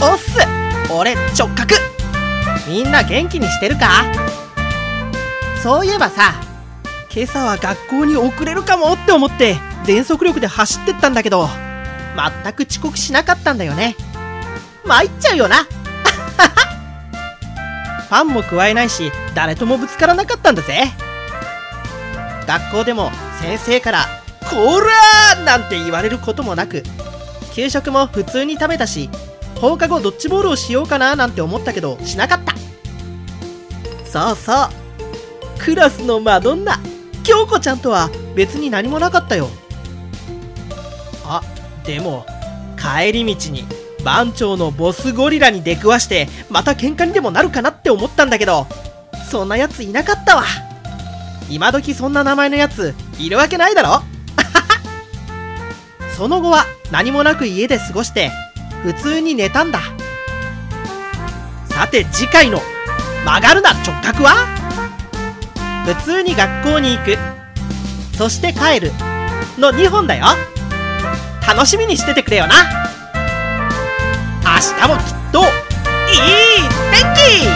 おっす。俺直角。みんな元気にしてるか？そういえばさ今朝は学校に遅れるかもって思って全速力で走ってったんだけど全く遅刻しなかったんだよね。参っちゃうよな。ファンも加えないし誰ともぶつからなかったんだぜ。学校でも先生から「こら!」なんて言われることもなく給食も普通に食べたし放課後ドッジボールをしようかななんて思ったけどしなかった。そうそう。クラスのマドンナ。京子ちゃんとは別に何もなかったよ。あでも帰り道に番長のボスゴリラに出くわしてまた喧嘩にでもなるかなって思ったんだけどそんなやついなかったわ。今時そんな名前のやついるわけないだろ。その後は何もなく家で過ごして普通に寝たんだ。さて次回の「曲がるな直角は」普通に学校に行く。そして帰るの2本だよ。楽しみにしててくれよな。明日もきっといい天気。